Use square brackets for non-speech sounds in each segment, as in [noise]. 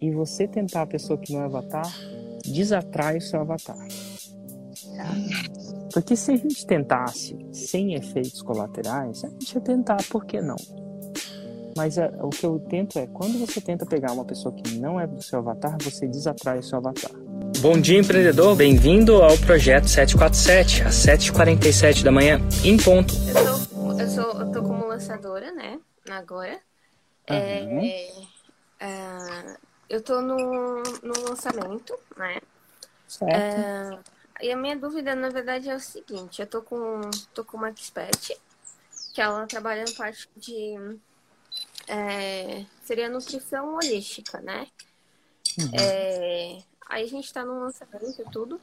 e você tentar a pessoa que não é avatar, desatrai o seu avatar. Porque se a gente tentasse sem efeitos colaterais, a gente ia tentar, por que não? Mas é, o que eu tento é, quando você tenta pegar uma pessoa que não é do seu avatar, você desatrai o seu avatar. Bom dia, empreendedor. Bem-vindo ao projeto 747, às 7h47 da manhã, em ponto. Eu tô, eu, sou, eu tô como lançadora, né? Agora. Uhum. É, é, eu tô no, no lançamento, né? Certo. É, e a minha dúvida, na verdade, é o seguinte: eu tô com, tô com uma expert, que ela trabalha na parte de. É, seria nutrição holística, né? Uhum. É, aí a gente tá no lançamento e tudo.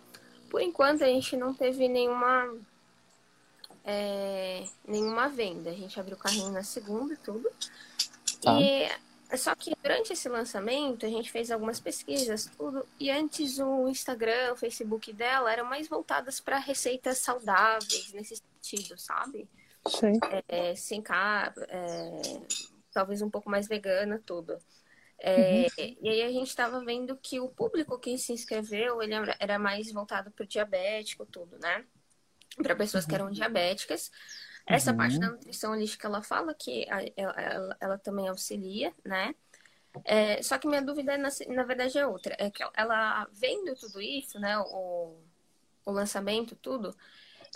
Por enquanto, a gente não teve nenhuma. É, nenhuma venda. A gente abriu o carrinho na segunda e tudo. Tá. E só que durante esse lançamento a gente fez algumas pesquisas, tudo, e antes o Instagram, o Facebook dela eram mais voltadas para receitas saudáveis nesse sentido, sabe? Sim. É, sem carbo, é, talvez um pouco mais vegana, tudo. É, uhum. E aí a gente estava vendo que o público que se inscreveu ele era mais voltado para o diabético, tudo, né? Para pessoas uhum. que eram diabéticas. Essa uhum. parte da nutrição holística, ela fala que ela, ela, ela também auxilia, né? É, só que minha dúvida, na, na verdade, é outra. É que ela, vendo tudo isso, né? O, o lançamento, tudo,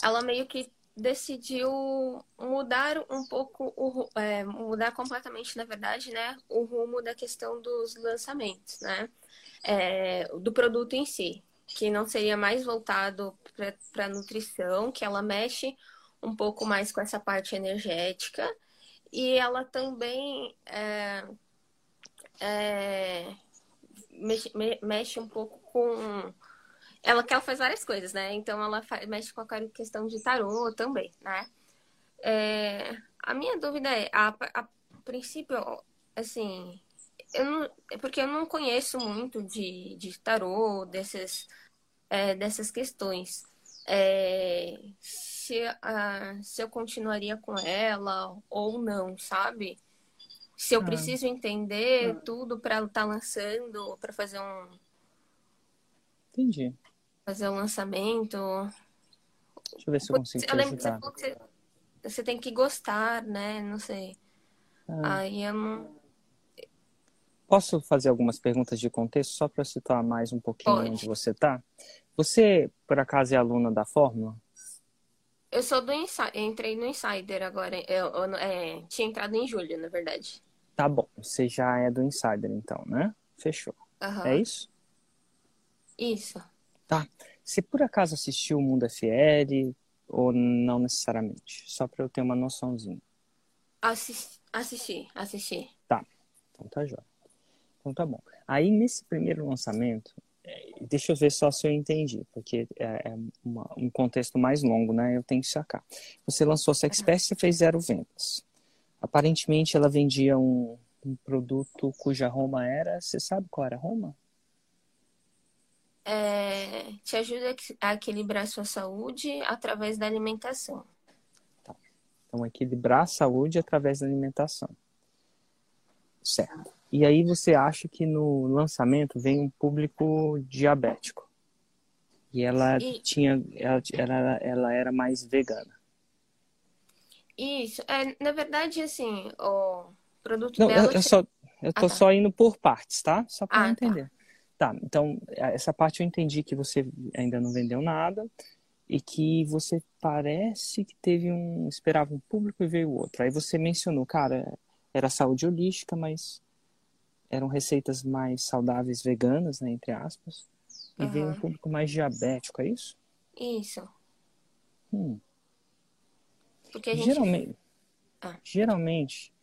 ela meio que decidiu mudar um pouco, o, é, mudar completamente, na verdade, né? O rumo da questão dos lançamentos, né? É, do produto em si. Que não seria mais voltado para nutrição, que ela mexe um pouco mais com essa parte energética e ela também é, é, mexe, mexe, um pouco com ela que ela faz várias coisas, né? Então ela mexe com a questão de tarô também, né? É, a minha dúvida é, a, a princípio, assim, eu não, é porque eu não conheço muito de, de tarô, desses, é, dessas questões. É, se, se eu continuaria com ela ou não, sabe? Se eu ah. preciso entender ah. tudo para ela estar tá lançando, para fazer um. Entendi. Fazer um lançamento. Deixa eu ver se eu consigo. Eu lembro que você falou que você, você, tem que gostar, né? Não sei. Ah. Aí eu não. Posso fazer algumas perguntas de contexto só para situar mais um pouquinho Pode. onde você está? Você, por acaso, é aluna da Fórmula? Eu sou do Insider, entrei no Insider agora. Eu, eu é, tinha entrado em julho, na verdade. Tá bom, você já é do Insider então, né? Fechou. Uhum. É isso? Isso. Tá. Você por acaso assistiu o Mundo FL ou não necessariamente? Só para eu ter uma noçãozinha. Assisti, assisti, assisti. Tá. Então tá jóia. Então tá bom. Aí nesse primeiro lançamento, é, deixa eu ver só se eu entendi, porque é, é uma, um contexto mais longo, né? Eu tenho que sacar. Você lançou essa espécie e fez zero vendas. Aparentemente ela vendia um, um produto cuja Roma era. Você sabe qual era a Roma? É, te ajuda a equilibrar a sua saúde através da alimentação. Tá. Então, equilibrar a saúde através da alimentação. Certo. E aí você acha que no lançamento vem um público diabético. E ela e... tinha. Ela, ela, ela era mais vegana. Isso. É, na verdade, assim, o produto Não, dela. Eu, eu, só, eu tô ah, tá. só indo por partes, tá? Só para ah, tá. entender. Tá. tá, então, essa parte eu entendi que você ainda não vendeu nada e que você parece que teve um. esperava um público e veio outro. Aí você mencionou, cara, era saúde holística, mas eram receitas mais saudáveis veganas, né, entre aspas, e uhum. veio um público mais diabético, é isso? Isso. Hum. Porque gente... geralmente, ah. geralmente,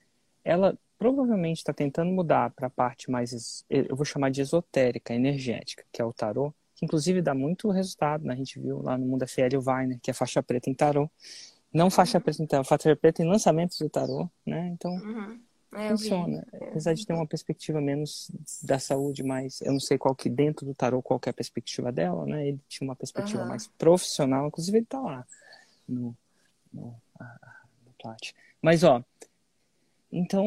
ela provavelmente está tentando mudar para a parte mais, eu vou chamar de esotérica, energética, que é o tarô, que inclusive dá muito resultado, né? A gente viu lá no Mundo FL o Weiner, que é faixa preta em tarô. Não faixa uhum. preta em tarô, faixa preta em lançamentos do tarô, né? Então, uhum. É, funciona. Apesar de ter uma perspectiva menos da saúde, mas eu não sei qual que dentro do tarô qual que é a perspectiva dela, né? Ele tinha uma perspectiva uhum. mais profissional, inclusive ele tá lá no, no, no Plat. Mas ó, então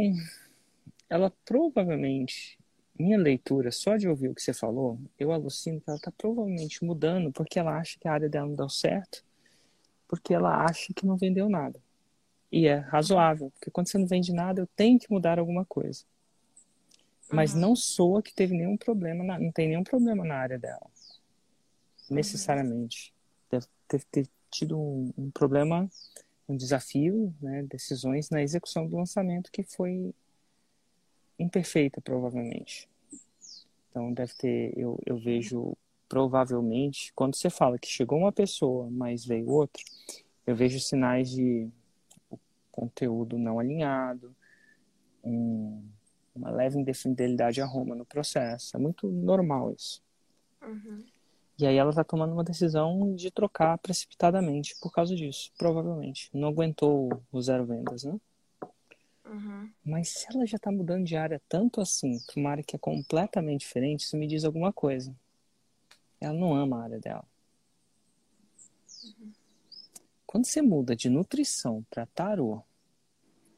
ela provavelmente minha leitura, só de ouvir o que você falou, eu alucino que ela está provavelmente mudando porque ela acha que a área dela não deu certo, porque ela acha que não vendeu nada. E é razoável, porque quando você não vende nada, eu tenho que mudar alguma coisa. Mas uhum. não soa que teve nenhum problema, na, não tem nenhum problema na área dela. Uhum. Necessariamente. Deve ter, ter tido um, um, problema, um desafio, né, decisões na execução do lançamento que foi imperfeita, provavelmente. Então deve ter, eu, eu vejo provavelmente, quando você fala que chegou uma pessoa, mas veio outra, eu vejo sinais de conteúdo não alinhado, um, uma leve indefinidade a Roma no processo. É muito normal isso. Uhum. E aí ela está tomando uma decisão de trocar precipitadamente por causa disso, provavelmente. Não aguentou o zero vendas, né? Uhum. Mas se ela já está mudando de área tanto assim, para uma área que é completamente diferente, isso me diz alguma coisa. Ela não ama a área dela. Uhum. Quando você muda de nutrição para tarô,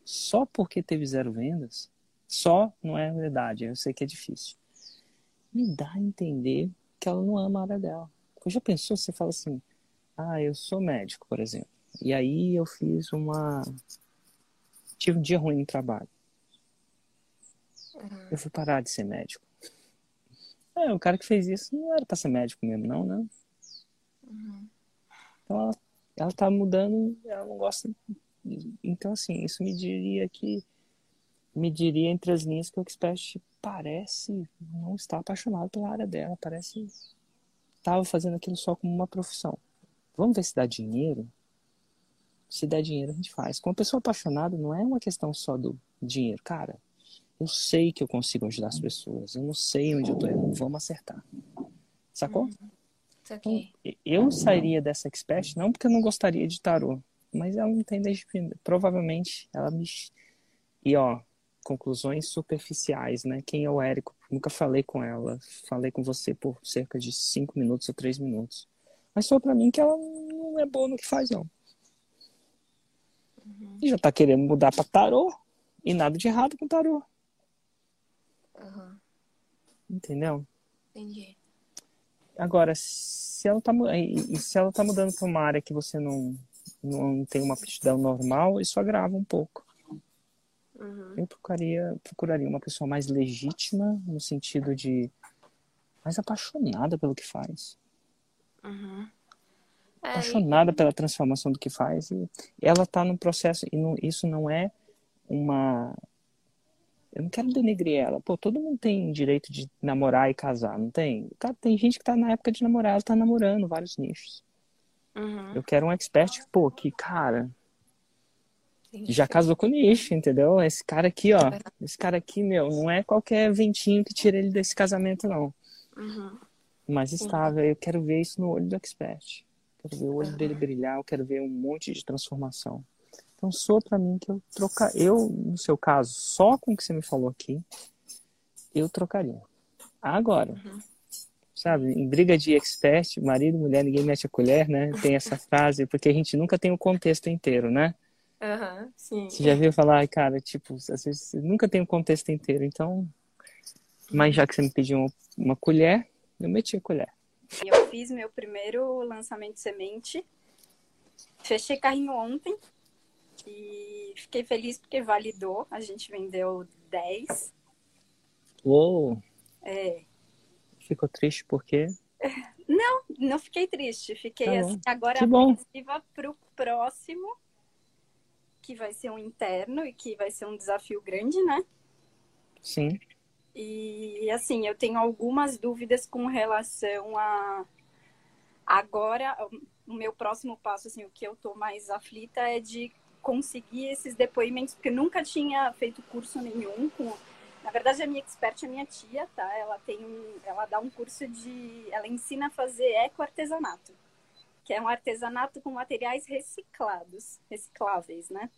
só porque teve zero vendas, só não é verdade. Eu sei que é difícil. Me dá a entender que ela não ama a área dela. Porque já pensou, você fala assim, ah, eu sou médico, por exemplo. E aí eu fiz uma. Tive um dia ruim no trabalho. Eu fui parar de ser médico. É, o cara que fez isso não era pra ser médico mesmo, não, né? Uhum. Então ela ela tá mudando, ela não gosta. Então, assim, isso me diria que. Me diria entre as linhas que o expert parece não estar apaixonado pela área dela, parece estava fazendo aquilo só como uma profissão. Vamos ver se dá dinheiro? Se der dinheiro, a gente faz. Com uma pessoa apaixonada, não é uma questão só do dinheiro. Cara, eu sei que eu consigo ajudar as pessoas. Eu não sei onde eu tô errando. Vamos acertar. Sacou? Então, eu sairia dessa expert não porque eu não gostaria de tarô, mas ela não tem disciplina. Provavelmente ela me. E ó, conclusões superficiais, né? Quem é o Érico? Nunca falei com ela. Falei com você por cerca de cinco minutos ou três minutos. Mas só para mim que ela não é boa no que faz, não. Uhum. E já tá querendo mudar para tarô. E nada de errado com tarô. Uhum. Entendeu? Entendi. Agora, se ela tá, e se ela tá mudando para uma área que você não, não tem uma aptidão normal, isso agrava um pouco. Uhum. Eu procuraria, procuraria uma pessoa mais legítima, no sentido de mais apaixonada pelo que faz. Uhum. É, apaixonada e... pela transformação do que faz. E ela está no processo, e não, isso não é uma eu não quero denegrir ela. Pô, todo mundo tem direito de namorar e casar, não tem? Cara, tem gente que tá na época de namorar, ela tá namorando vários nichos. Uhum. Eu quero um expert, pô, que, cara, já casou com nicho, entendeu? Esse cara aqui, ó, esse cara aqui, meu, não é qualquer ventinho que tira ele desse casamento, não. Uhum. Mais estável. Eu quero ver isso no olho do expert. Quero ver o olho uhum. dele brilhar, eu quero ver um monte de transformação. Então, soa para mim que eu trocar, eu, no seu caso, só com o que você me falou aqui, eu trocaria. Agora, uhum. sabe, em briga de expert, marido, mulher, ninguém mete a colher, né? Tem essa [laughs] frase, porque a gente nunca tem o contexto inteiro, né? Uhum, sim. Você já viu falar, cara, tipo, às vezes você nunca tem o contexto inteiro, então. Mas já que você me pediu uma, uma colher, eu meti a colher. Eu fiz meu primeiro lançamento de semente, fechei carrinho ontem, e fiquei feliz porque validou. A gente vendeu 10. Uou! É. Ficou triste porque? [laughs] Não, não fiquei triste. Fiquei tá assim, agora apreensiva pro próximo, que vai ser um interno e que vai ser um desafio grande, né? Sim. E assim, eu tenho algumas dúvidas com relação a agora o meu próximo passo, assim, o que eu tô mais aflita é de conseguir esses depoimentos, porque nunca tinha feito curso nenhum com. Na verdade, a minha expert é minha tia, tá? Ela tem um, ela dá um curso de, ela ensina a fazer ecoartesanato, que é um artesanato com materiais reciclados, recicláveis, né?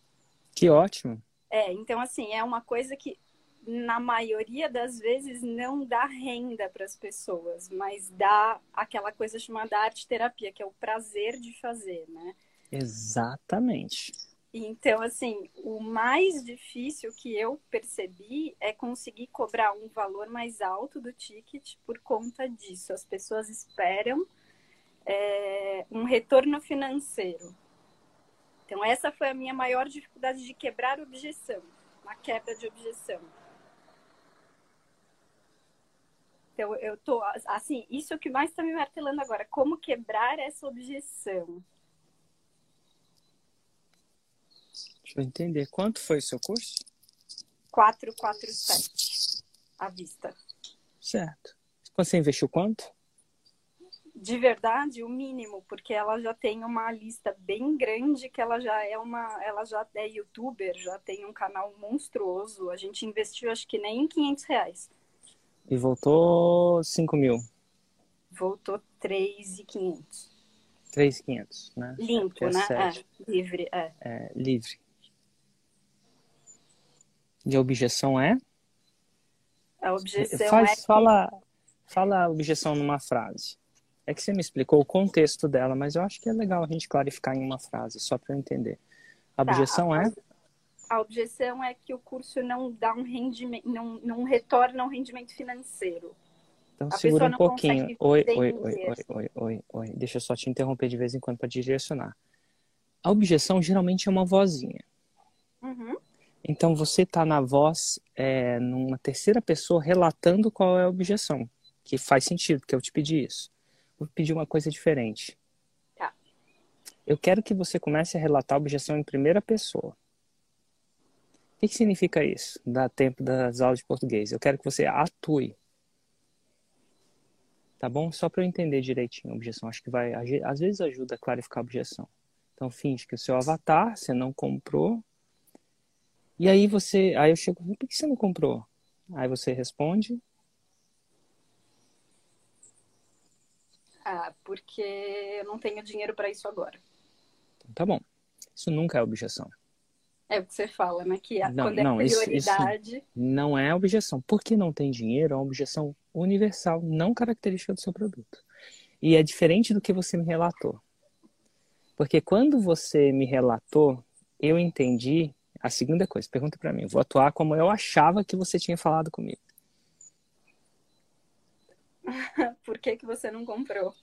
Que ótimo. É, então assim, é uma coisa que na maioria das vezes não dá renda para as pessoas, mas dá aquela coisa chamada arte terapia, que é o prazer de fazer, né? Exatamente. Então, assim, o mais difícil que eu percebi é conseguir cobrar um valor mais alto do ticket por conta disso. As pessoas esperam é, um retorno financeiro. Então, essa foi a minha maior dificuldade de quebrar objeção, uma quebra de objeção. Então, eu tô, assim, isso é o que mais está me martelando agora, como quebrar essa objeção. Deixa eu entender. Quanto foi o seu curso? 447 à vista. Certo. Você investiu quanto? De verdade, o mínimo, porque ela já tem uma lista bem grande, que ela já é uma, ela já é youtuber, já tem um canal monstruoso. A gente investiu acho que nem em 500 reais. E voltou 5 mil? Voltou 3,500. 3,500, né? Limpo, é né? É, livre, é. é. Livre. E a objeção é? A objeção Faz, é. Fala, fala a objeção numa frase. É que você me explicou o contexto dela, mas eu acho que é legal a gente clarificar em uma frase, só para eu entender. A tá, objeção a, é? A objeção é que o curso não dá um rendimento, não, não retorna um rendimento financeiro. Então a segura um pouquinho. Oi, oi, oi, oi, oi, oi, oi. Deixa eu só te interromper de vez em quando para direcionar. A objeção geralmente é uma vozinha. Uhum. Então você está na voz, é, numa terceira pessoa, relatando qual é a objeção. Que faz sentido, que eu te pedi isso. Vou pedir uma coisa diferente. Tá. Eu quero que você comece a relatar a objeção em primeira pessoa. O que, que significa isso? Dá tempo das aulas de português. Eu quero que você atue. Tá bom? Só para eu entender direitinho a objeção. Acho que vai, às vezes ajuda a clarificar a objeção. Então, finge que o seu avatar, você não comprou, e aí você, aí eu chego, por que você não comprou? Aí você responde. Ah, porque eu não tenho dinheiro para isso agora. Então, tá bom. Isso nunca é objeção. É o que você fala, né? Que a, não, quando é não, prioridade. Isso, isso não é objeção. Porque não tem dinheiro é uma objeção universal, não característica do seu produto. E é diferente do que você me relatou. Porque quando você me relatou, eu entendi a segunda coisa, pergunta para mim. Vou atuar como eu achava que você tinha falado comigo. [laughs] Por que, que você não comprou?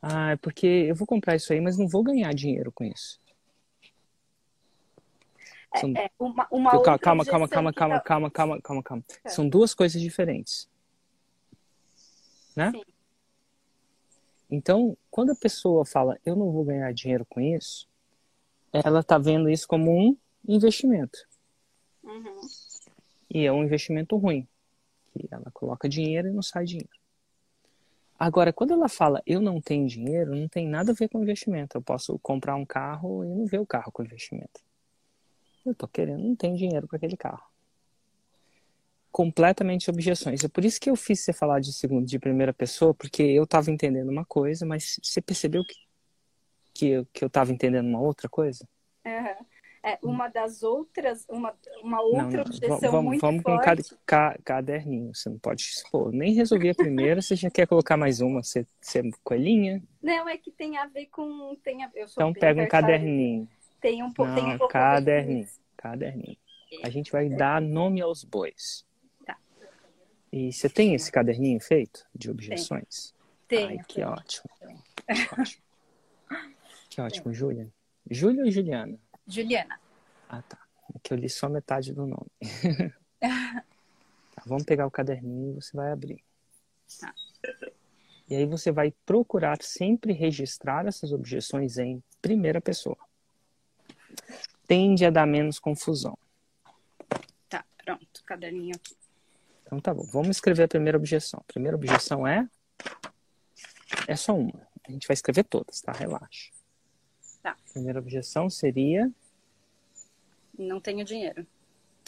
Ah, é porque eu vou comprar isso aí, mas não vou ganhar dinheiro com isso. É, São... é uma, uma calma, outra calma, calma, calma, calma, calma, calma, calma, calma. É. São duas coisas diferentes. Né? Sim. Então, quando a pessoa fala, eu não vou ganhar dinheiro com isso, ela tá vendo isso como um investimento. Uhum. E é um investimento ruim. Que ela coloca dinheiro e não sai dinheiro. Agora, quando ela fala eu não tenho dinheiro, não tem nada a ver com investimento. Eu posso comprar um carro e não ver o carro com investimento. Eu tô querendo, não tenho dinheiro para aquele carro. Completamente objeções. É por isso que eu fiz você falar de segundo, de primeira pessoa, porque eu estava entendendo uma coisa, mas você percebeu que, que, eu, que eu estava entendendo uma outra coisa? Uhum é, uma das outras, uma, uma outra não, objeção vamos, muito vamos forte. Vamos com ca, caderninho, você não pode expor. Nem resolvi a primeira, você já quer colocar mais uma, você, você é coelhinha? Não, é que tem a ver com... Tem a, eu sou então pega um caderninho. Tem um, não, tem um pouco caderninho, caderninho. A gente vai dar nome aos bois. Tá. E você tem esse caderninho feito de objeções? Tem. Ai, que ótimo. Que ótimo. Que ótimo, Júlia. Júlia ou Juliana? Juliana. Ah, tá. É que eu li só metade do nome. [laughs] tá, vamos pegar o caderninho e você vai abrir. Tá. E aí você vai procurar sempre registrar essas objeções em primeira pessoa. Tende a dar menos confusão. Tá, pronto. Caderninho aqui. Então tá bom. Vamos escrever a primeira objeção. A primeira objeção é. É só uma. A gente vai escrever todas, tá? Relaxa. Tá. A primeira objeção seria. Não tenho dinheiro.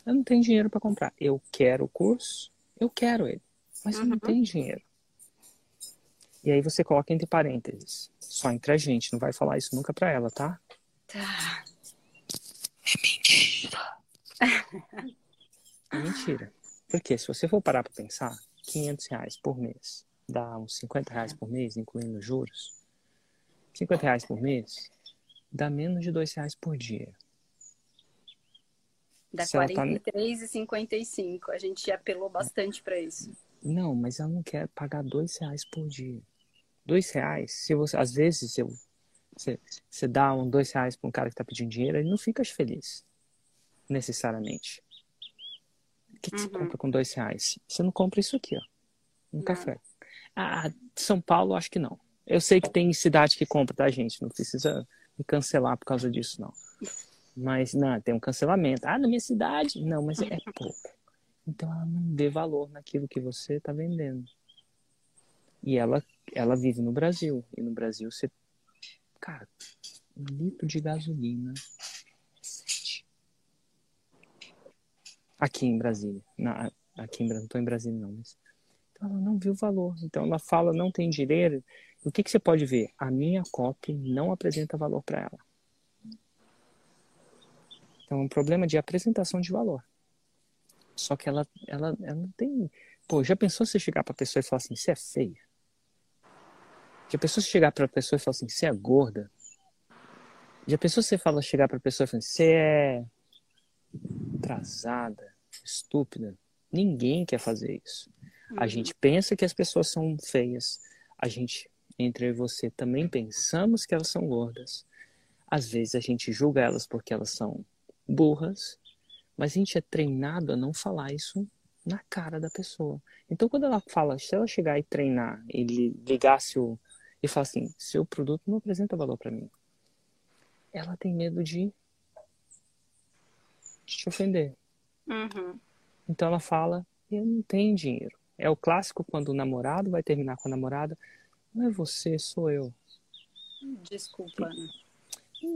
Eu não tenho dinheiro para comprar. Eu quero o curso, eu quero ele, mas uhum. eu não uhum. tenho dinheiro. E aí você coloca entre parênteses. Só entre a gente, não vai falar isso nunca pra ela, tá? Tá. É mentira. é mentira. Porque se você for parar pra pensar, 500 reais por mês dá uns 50 reais por mês, incluindo juros. 50 reais por mês dá menos de dois reais por dia. Dá R$ 43,55. Tá... A gente apelou bastante para isso. Não, mas ela não quer pagar dois reais por dia. Dois reais, se você, às vezes eu, você, você dá um dois reais para um cara que está pedindo dinheiro, ele não fica feliz, necessariamente. O que, que uhum. você compra com dois reais? Você não compra isso aqui, ó, um não. café. Ah, São Paulo, acho que não. Eu sei que tem cidade que compra, tá, gente? Não precisa me cancelar por causa disso, não. Mas, não, tem um cancelamento. Ah, na minha cidade? Não, mas é pouco. Então ela não vê valor naquilo que você está vendendo. E ela, ela vive no Brasil. E no Brasil você. Cara, um litro de gasolina. Aqui em Brasília. Na, aqui em Brasília. Não estou em Brasília, não. Mas... Então ela não viu valor. Então ela fala, não tem dinheiro. O que, que você pode ver? A minha copy não apresenta valor para ela. Então é um problema de apresentação de valor. Só que ela, ela, ela não tem. Pô, já pensou você chegar pra pessoa e falar assim, você é feia? Já pensou você chegar pra pessoa e falar assim, você é gorda? Já pensou você fala, chegar pra pessoa e falar assim, você é atrasada, estúpida? Ninguém quer fazer isso. A uhum. gente pensa que as pessoas são feias. A gente, entre você, também pensamos que elas são gordas. Às vezes a gente julga elas porque elas são burras mas a gente é treinado a não falar isso na cara da pessoa. Então, quando ela fala, se ela chegar e treinar, ele ligasse o. e falar assim: seu produto não apresenta valor para mim. Ela tem medo de, de te ofender. Uhum. Então, ela fala: eu não tenho dinheiro. É o clássico quando o namorado vai terminar com a namorada: não é você, sou eu. Desculpa, né?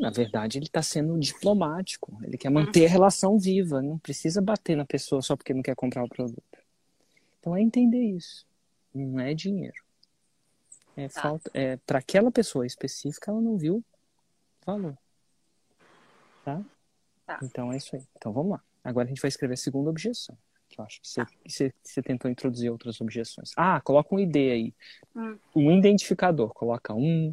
Na verdade, ele está sendo diplomático. Ele quer manter a relação viva. Não precisa bater na pessoa só porque não quer comprar o produto. Então é entender isso. Não é dinheiro. É tá. falta. É para aquela pessoa específica, ela não viu valor. Tá? tá? Então é isso aí. Então vamos lá. Agora a gente vai escrever a segunda objeção. Que eu acho que você, tá. você, você tentou introduzir outras objeções. Ah, coloca um ID aí. Hum. Um identificador. Coloca um,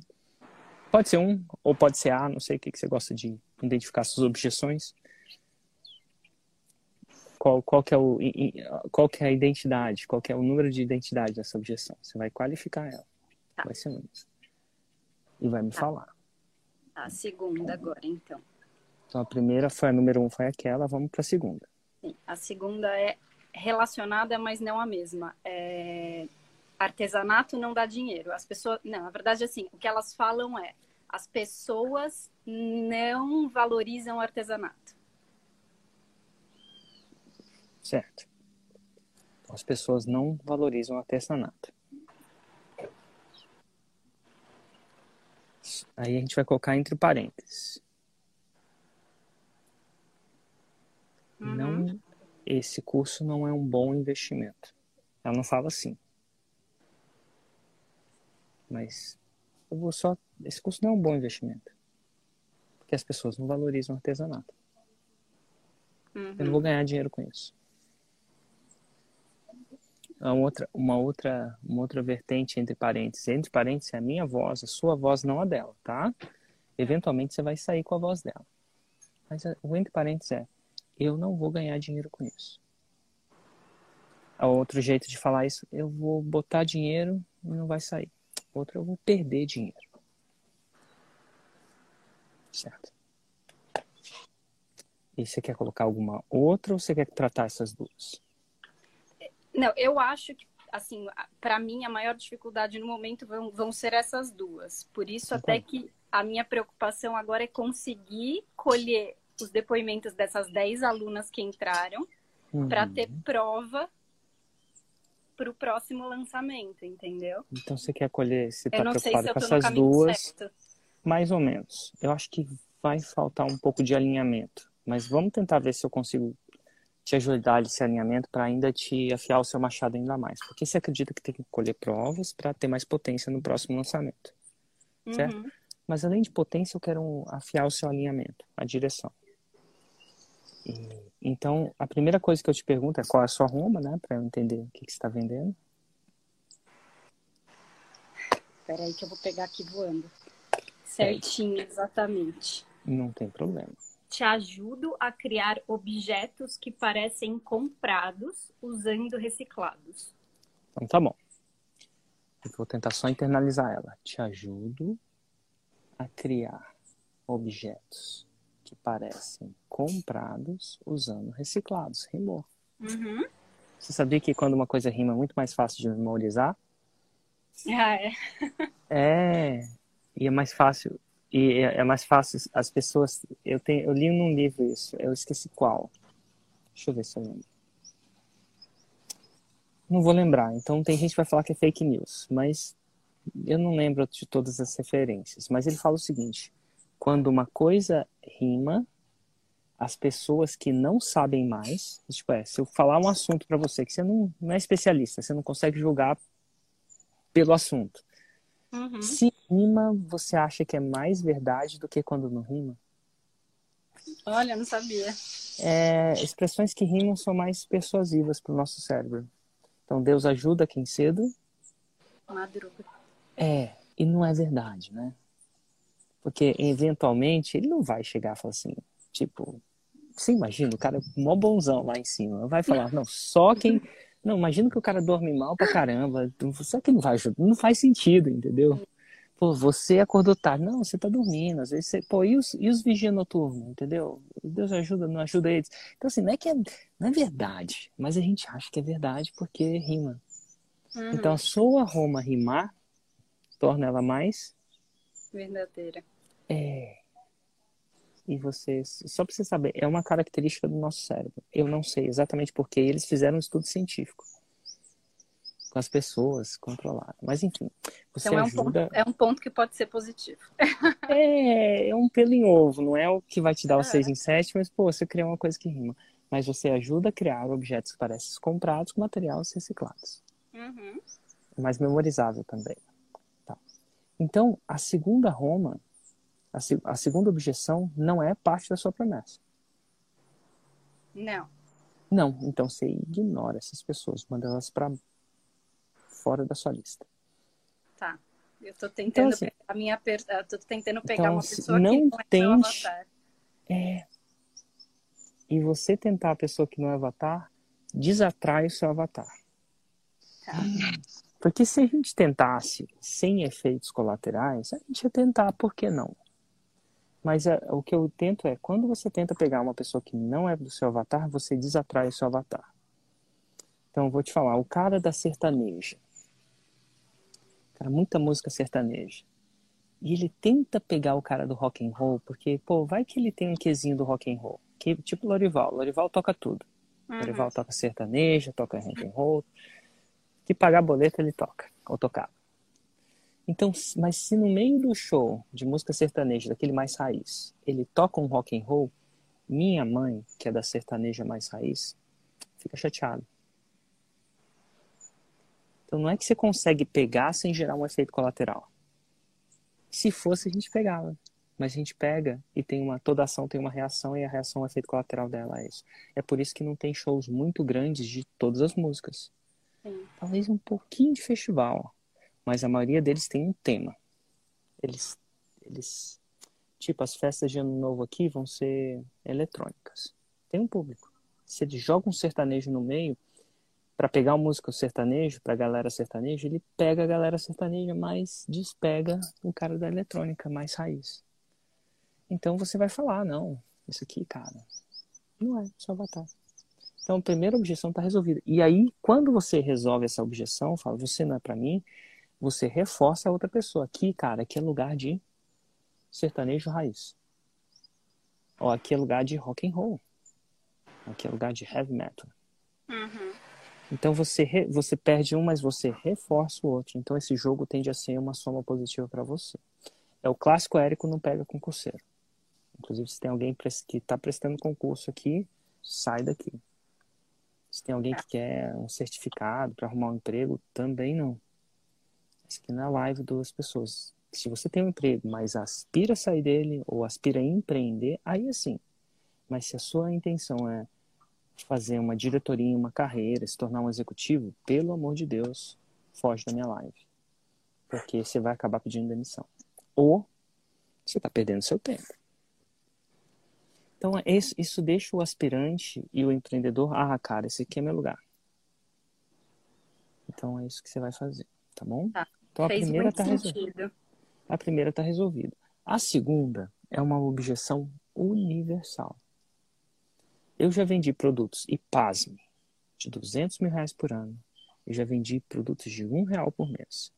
Pode ser um, ou pode ser A, não sei o que, que você gosta de identificar suas objeções. Qual, qual, que é o, qual que é a identidade, qual que é o número de identidade dessa objeção. Você vai qualificar ela. Tá. Vai ser um. E vai me tá. falar. A segunda agora, então. Então, a primeira foi a número um, foi aquela. Vamos para a segunda. Sim, a segunda é relacionada, mas não a mesma. É artesanato não dá dinheiro. As pessoas, não, na verdade assim, o que elas falam é as pessoas não valorizam o artesanato. Certo. As pessoas não valorizam o artesanato. Aí a gente vai colocar entre parênteses. Uhum. Não, esse curso não é um bom investimento. Ela não fala assim. Mas eu vou só. Esse curso não é um bom investimento. Porque as pessoas não valorizam o artesanato. Uhum. Eu não vou ganhar dinheiro com isso. Uma outra, uma outra, uma outra vertente entre parênteses. Entre parênteses é a minha voz, a sua voz, não a dela, tá? Eventualmente você vai sair com a voz dela. Mas o entre parênteses é: eu não vou ganhar dinheiro com isso. Outro jeito de falar isso, eu vou botar dinheiro e não vai sair outra eu vou perder dinheiro. Certo? E você quer colocar alguma outra ou você quer tratar essas duas? Não, eu acho que, assim, para mim a maior dificuldade no momento vão, vão ser essas duas. Por isso, então, até que a minha preocupação agora é conseguir colher os depoimentos dessas 10 alunas que entraram uhum. para ter prova para o próximo lançamento, entendeu? Então você quer colher, você está preocupado se com essas duas, certo. mais ou menos. Eu acho que vai faltar um pouco de alinhamento, mas vamos tentar ver se eu consigo te ajudar nesse alinhamento para ainda te afiar o seu machado ainda mais, porque você acredita que tem que colher provas para ter mais potência no próximo lançamento, certo? Uhum. Mas além de potência, eu quero afiar o seu alinhamento, a direção. Então, a primeira coisa que eu te pergunto é qual é a sua Roma, né? Para eu entender o que, que você está vendendo. Espera aí que eu vou pegar aqui voando. Certinho, é. exatamente. Não tem problema. te ajudo a criar objetos que parecem comprados usando reciclados. Então tá bom. Eu vou tentar só internalizar ela. Te ajudo a criar objetos que parecem comprados usando reciclados. Rimou. Uhum. Você sabia que quando uma coisa rima é muito mais fácil de memorizar? Ah, é. É. E é mais fácil. E é, é mais fácil as pessoas. Eu, tenho, eu li num livro isso, eu esqueci qual. Deixa eu ver se eu lembro. Não vou lembrar. Então tem gente que vai falar que é fake news, mas eu não lembro de todas as referências. Mas ele fala o seguinte: quando uma coisa rima, as pessoas que não sabem mais, tipo, é, se eu falar um assunto para você que você não, não é especialista, você não consegue julgar pelo assunto. Uhum. Se rima, você acha que é mais verdade do que quando não rima? Olha, não sabia. É, expressões que rimam são mais persuasivas para o nosso cérebro. Então, Deus ajuda quem cedo. Madruga. É, e não é verdade, né? Porque, eventualmente, ele não vai chegar e falar assim, tipo, você imagina, o cara é mó bonzão lá em cima. Vai falar, não, só quem. [laughs] Não, imagina que o cara dorme mal pra caramba. Só que não vai ajudar. Não faz sentido, entendeu? Pô, você acordou tarde. Não, você tá dormindo. Às vezes você. Pô, e os, e os vigia noturnos, entendeu? Deus ajuda, não ajuda eles. Então, assim, não é que é, não é verdade, mas a gente acha que é verdade porque rima. Uhum. Então, a sua Roma rimar torna ela mais. Verdadeira. É. E você, só para você saber, é uma característica do nosso cérebro. Eu não sei exatamente porque eles fizeram um estudo científico com as pessoas controlaram. Mas enfim, você então é um, ajuda. ponto, é um ponto que pode ser positivo. [laughs] É, é um pelo em ovo, não é o que vai te dar o 6 em 7, mas pô, você cria uma coisa que rima. Mas você ajuda a criar objetos que parecem comprados com materiais reciclados. Uhum. É mais memorizável também. Tá. Então, a segunda Roma, a, a segunda objeção não é parte da sua promessa. Não. Não, então você ignora essas pessoas, manda elas para fora da sua lista. Tá. Eu tô tentando assim, pegar a minha per... tô tentando pegar então, uma pessoa não que não é meu tente- avatar. É. E você tentar a pessoa que não é avatar, desatrai o seu avatar. Tá. Porque se a gente tentasse sem efeitos colaterais, a gente ia tentar, por que não? Mas é, o que eu tento é, quando você tenta pegar uma pessoa que não é do seu avatar, você desatrai o seu avatar. Então, eu vou te falar, o cara da sertaneja. Cara, muita música sertaneja. E ele tenta pegar o cara do rock and roll, porque, pô, vai que ele tem um quesinho do rock and roll. Que, tipo Lorival. Lorival toca tudo. Uhum. Lorival toca sertaneja, toca rock and roll. Se pagar boleto, ele toca. Ou tocava. Então, mas se no meio do show de música sertaneja, daquele mais raiz, ele toca um rock and roll, minha mãe, que é da sertaneja mais raiz, fica chateada. Então não é que você consegue pegar sem gerar um efeito colateral. Se fosse, a gente pegava. Mas a gente pega e tem uma. Toda ação tem uma reação e a reação, o efeito colateral dela é isso. É por isso que não tem shows muito grandes de todas as músicas. Sim. Talvez um pouquinho de festival. Mas a maioria deles tem um tema. Eles. eles tipo, as festas de ano novo aqui vão ser eletrônicas. Tem um público. Se ele joga um sertanejo no meio, para pegar uma música sertanejo, pra galera sertaneja, ele pega a galera sertaneja, mas despega o cara da eletrônica mais raiz. Então você vai falar, não, isso aqui, cara, não é só avatar. Então a primeira objeção está resolvida. E aí, quando você resolve essa objeção, fala, você não é para mim, você reforça a outra pessoa. Aqui, cara, aqui é lugar de sertanejo raiz. Ó, aqui é lugar de rock and roll. Aqui é lugar de heavy metal. Uhum. Então você, re- você perde um, mas você reforça o outro. Então esse jogo tende a ser uma soma positiva para você. É o clássico Érico não pega concurseiro. Inclusive, se tem alguém que está prestando concurso aqui, sai daqui. Se tem alguém que quer um certificado para arrumar um emprego, também não. Não é live duas pessoas. Se você tem um emprego, mas aspira a sair dele ou aspira a empreender, aí é sim. Mas se a sua intenção é fazer uma diretoria, uma carreira, se tornar um executivo, pelo amor de Deus, foge da minha live. Porque você vai acabar pedindo demissão. Ou você está perdendo seu tempo. Então, isso, isso deixa o aspirante e o empreendedor, ah, cara, esse aqui é meu lugar. Então, é isso que você vai fazer, tá bom? Tá. Então, a Fez primeira muito está resolvida. A primeira está resolvida. A segunda é uma objeção universal. Eu já vendi produtos, e pasme, de 200 mil reais por ano. Eu já vendi produtos de um real por mês.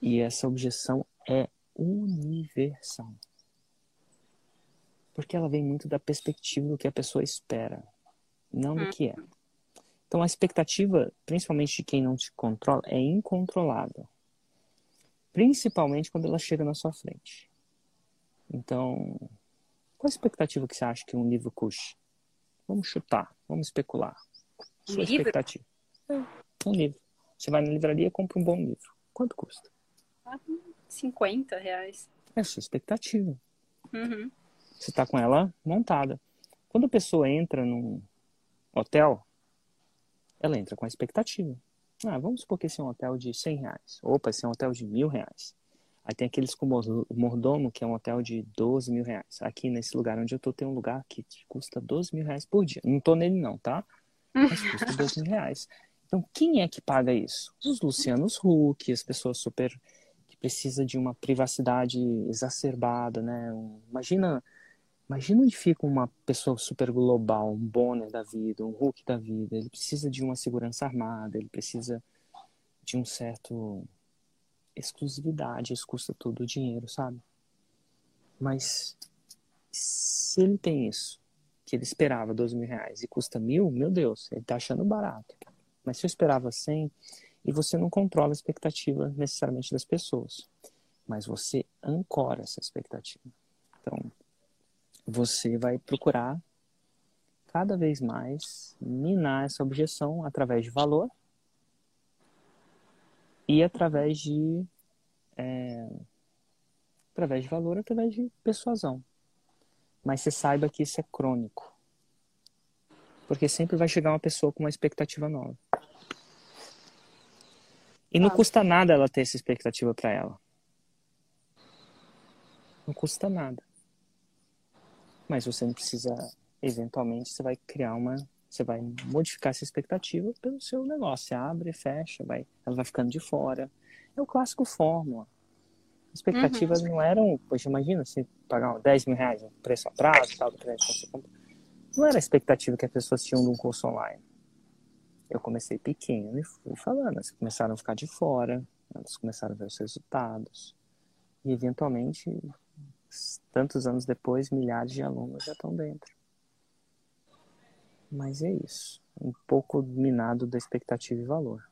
E essa objeção é universal. Porque ela vem muito da perspectiva do que a pessoa espera, não do que é. Então a expectativa, principalmente de quem não te controla, é incontrolável. Principalmente quando ela chega na sua frente. Então, qual a expectativa que você acha que um livro custe? Vamos chutar, vamos especular. Sua livro? expectativa. É, um livro. Você vai na livraria e compra um bom livro. Quanto custa? Ah, 50 reais. É a sua expectativa. Uhum. Você está com ela montada. Quando a pessoa entra num hotel, ela entra com a expectativa. Ah, vamos supor que esse é um hotel de 100 reais. Opa, esse é um hotel de mil reais. Aí tem aqueles com mor- mordomo, que é um hotel de 12 mil reais. Aqui nesse lugar onde eu tô, tem um lugar que custa 12 mil reais por dia. Não tô nele não, tá? Mas custa [laughs] 12 mil reais. Então, quem é que paga isso? Os Lucianos Huck, as pessoas super... que precisa de uma privacidade exacerbada, né? Imagina... Imagina onde fica uma pessoa super global, um Bonner da vida, um Hulk da vida. Ele precisa de uma segurança armada, ele precisa de um certo exclusividade, isso custa todo o dinheiro, sabe? Mas se ele tem isso, que ele esperava 12 mil reais e custa mil, meu Deus, ele tá achando barato. Mas se eu esperava 100, e você não controla a expectativa necessariamente das pessoas, mas você ancora essa expectativa. Então, você vai procurar cada vez mais minar essa objeção através de valor e através de é, através de valor, através de persuasão. Mas você saiba que isso é crônico. Porque sempre vai chegar uma pessoa com uma expectativa nova. E não Ah. custa nada ela ter essa expectativa para ela. Não custa nada. Mas você não precisa, eventualmente, você vai criar uma. Você vai modificar essa expectativa pelo seu negócio. Você abre, fecha, vai, ela vai ficando de fora. É o clássico fórmula. Expectativas não eram. Poxa, imagina você pagar 10 mil reais, um preço a prazo, tal, do preço que você compra. Não era a expectativa que as pessoas tinham de um curso online. Eu comecei pequeno e fui falando. Elas começaram a ficar de fora, elas começaram a ver os resultados. E, eventualmente, tantos anos depois, milhares de alunos já estão dentro. Mas é isso. Um pouco minado da expectativa e valor.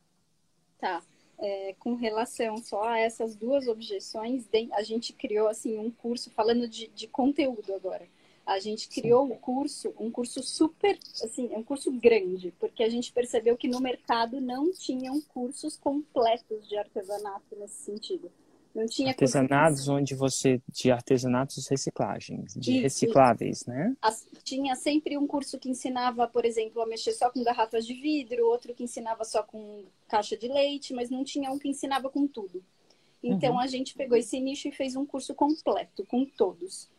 Tá. É, com relação só a essas duas objeções, a gente criou assim um curso falando de, de conteúdo agora. A gente criou um curso, um curso super, assim, é um curso grande, porque a gente percebeu que no mercado não tinham cursos completos de artesanato nesse sentido. Não tinha Artesanatos onde você. de artesanatos reciclagens, de Isso, recicláveis, né? As- tinha sempre um curso que ensinava, por exemplo, a mexer só com garrafas de vidro, outro que ensinava só com caixa de leite, mas não tinha um que ensinava com tudo. Então Uhum. a gente pegou esse nicho e fez um curso completo, com todos.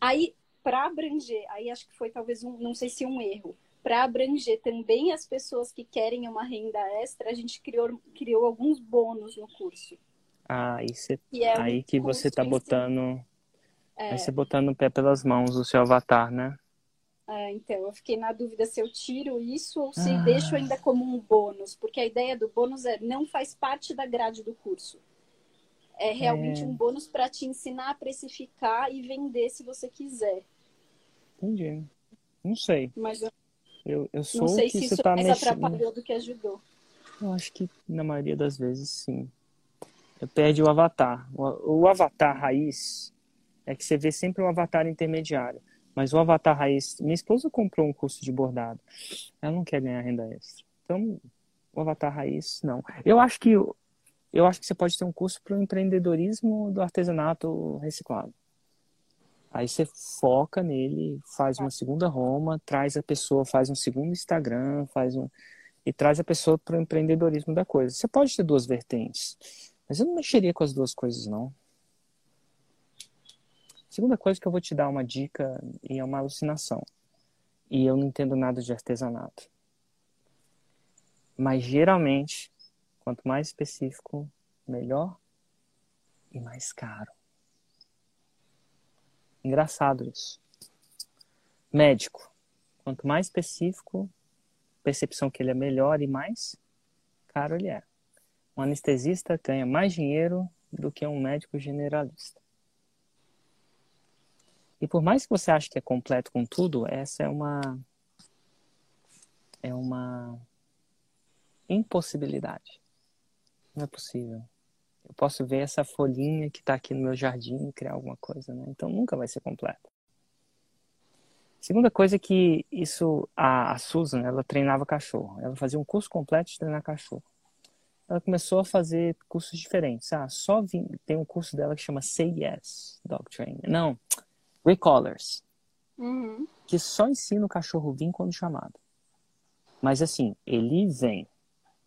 Aí, para abranger, aí acho que foi talvez um, não sei se um erro, para abranger também as pessoas que querem uma renda extra, a gente criou, criou alguns bônus no curso. Aí, Que é um aí que você tá botando. É. Aí você botando o pé pelas mãos o seu avatar, né? É, então, eu fiquei na dúvida se eu tiro isso ou se Ah. deixo ainda como um bônus, porque a ideia do bônus é não faz parte da grade do curso. É realmente É. um bônus para te ensinar a precificar e vender se você quiser. Entendi. Não sei. Mas eu Eu, eu sou não sei que se isso tá mais mexendo. atrapalhou do que ajudou. Eu acho que na maioria das vezes sim. Perde o avatar. O, o avatar raiz é que você vê sempre o avatar intermediário. Mas o avatar raiz. Minha esposa comprou um curso de bordado. Ela não quer ganhar renda extra. Então, o avatar raiz, não. Eu acho que eu acho que você pode ter um curso para o empreendedorismo do artesanato reciclado. Aí você foca nele, faz uma segunda Roma, traz a pessoa, faz um segundo Instagram, faz um e traz a pessoa para o empreendedorismo da coisa. Você pode ter duas vertentes, mas eu não mexeria com as duas coisas não. segunda coisa que eu vou te dar uma dica e é uma alucinação. E eu não entendo nada de artesanato. Mas geralmente, quanto mais específico, melhor e mais caro. Engraçado isso. Médico. Quanto mais específico, percepção que ele é melhor e mais caro ele é. Um anestesista ganha mais dinheiro do que um médico generalista. E por mais que você ache que é completo com tudo, essa é uma é uma impossibilidade. Não é possível. Eu posso ver essa folhinha que está aqui no meu jardim e criar alguma coisa, né? Então nunca vai ser completo. Segunda coisa é que isso a, a Susan, ela treinava cachorro. Ela fazia um curso completo de treinar cachorro. Ela começou a fazer cursos diferentes. Ah, só vim, tem um curso dela que chama Say Yes Dog Training. Não, Recallers. Uhum. Que só ensina o cachorro vir quando chamado. Mas assim, ele vem.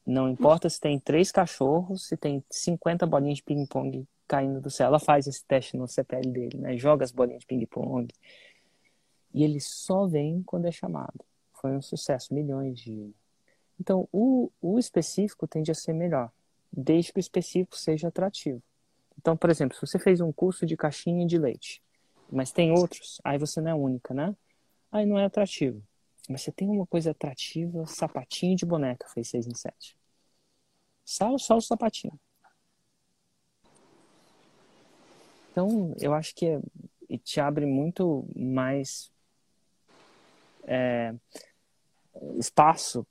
Não importa se tem três cachorros, se tem 50 bolinhas de ping-pong caindo do céu. Ela faz esse teste no CPL dele, né? Joga as bolinhas de ping-pong. E ele só vem quando é chamado. Foi um sucesso, milhões de. Então, o, o específico tende a ser melhor, desde que o específico seja atrativo. Então, por exemplo, se você fez um curso de caixinha de leite, mas tem outros, aí você não é única, né? Aí não é atrativo. Mas você tem uma coisa atrativa, sapatinho de boneca, fez 6 em 7. Só, só o sapatinho. Então, eu acho que é, te abre muito mais é, espaço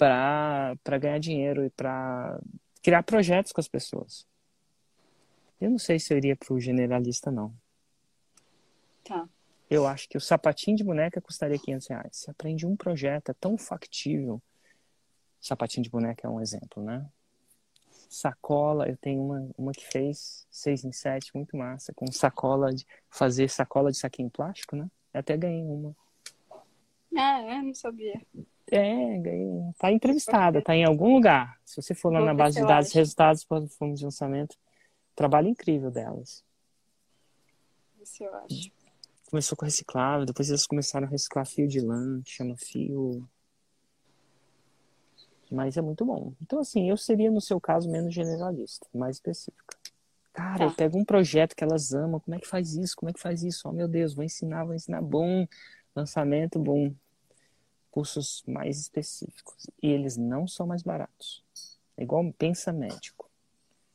para ganhar dinheiro e para criar projetos com as pessoas. Eu não sei se eu iria para o generalista, não. Tá. Eu acho que o sapatinho de boneca custaria 500 reais. Você aprende um projeto, é tão factível. Sapatinho de boneca é um exemplo, né? Sacola, eu tenho uma, uma que fez 6 em 7, muito massa, com sacola de fazer sacola de saquinho plástico, né? Eu até ganhei uma. Ah, eu não sabia. É, ganhei. Tá entrevistada, tá em algum lugar. Se você for lá Vou na base de dados resultados para o de lançamento, trabalho incrível delas. Isso eu acho começou com reciclável, depois eles começaram a reciclar fio de lã, chama fio. Mas é muito bom. Então, assim, eu seria, no seu caso, menos generalista, mais específica. Cara, tá. eu pego um projeto que elas amam, como é que faz isso? Como é que faz isso? Oh, meu Deus, vou ensinar, vou ensinar. Bom, lançamento, bom. Cursos mais específicos. E eles não são mais baratos. É igual pensa médico.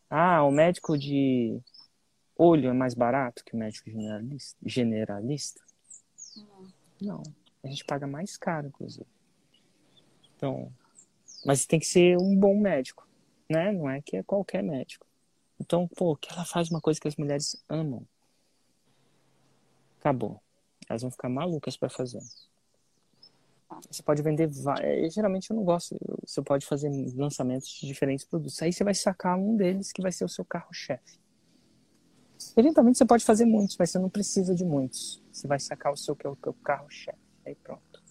Ah, o médico de olho é mais barato que o médico generalista? generalista? Não. Não. A gente paga mais caro, inclusive. Então, mas tem que ser um bom médico, né? Não é que é qualquer médico. Então, pô, que ela faz uma coisa que as mulheres amam. Acabou. Elas vão ficar malucas para fazer. Você pode vender. É, geralmente eu não gosto. Você pode fazer lançamentos de diferentes produtos. Aí você vai sacar um deles que vai ser o seu carro-chefe. Eventualmente você pode fazer muitos, mas você não precisa de muitos. Você vai sacar o seu que é o carro-chefe. Aí pronto.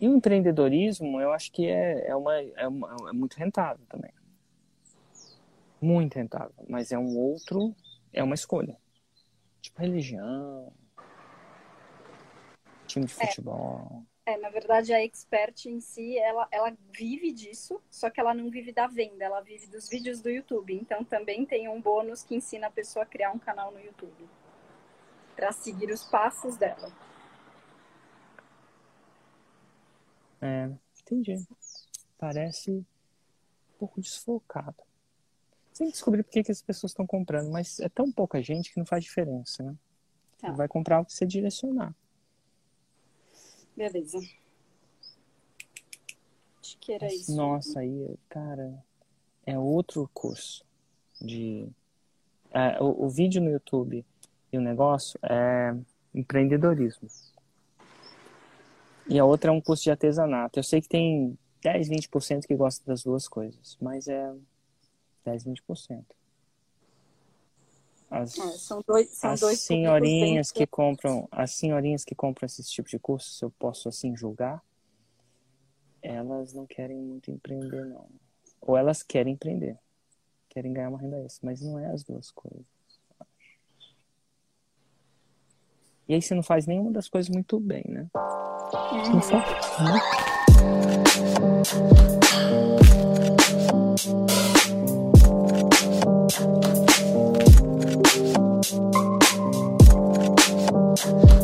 E o empreendedorismo, eu acho que é, é, uma, é, uma, é muito rentável também. Muito rentável. Mas é um outro, é uma escolha. Tipo religião, time de é. futebol. É, na verdade, a expert em si, ela, ela vive disso, só que ela não vive da venda, ela vive dos vídeos do YouTube. Então, também tem um bônus que ensina a pessoa a criar um canal no YouTube para seguir os passos dela. É, entendi. Parece um pouco desfocado. Sem descobrir por que, que as pessoas estão comprando, mas é tão pouca gente que não faz diferença, né? Tá. Vai comprar o que você direcionar. Beleza. Acho que era isso. Nossa, aí, cara, é outro curso de. É, o, o vídeo no YouTube e o negócio é empreendedorismo. E a outra é um curso de artesanato. Eu sei que tem 10, 20% que gosta das duas coisas, mas é 10, 20%. As, é, são dois, são as dois senhorinhas que compram, as senhorinhas que compram esse tipo de curso, se eu posso assim julgar, elas não querem muito empreender não. Ou elas querem empreender, querem ganhar uma renda extra, mas não é as duas coisas. E aí você não faz nenhuma das coisas muito bem, né? Uhum. Você não faz, né? Thank you.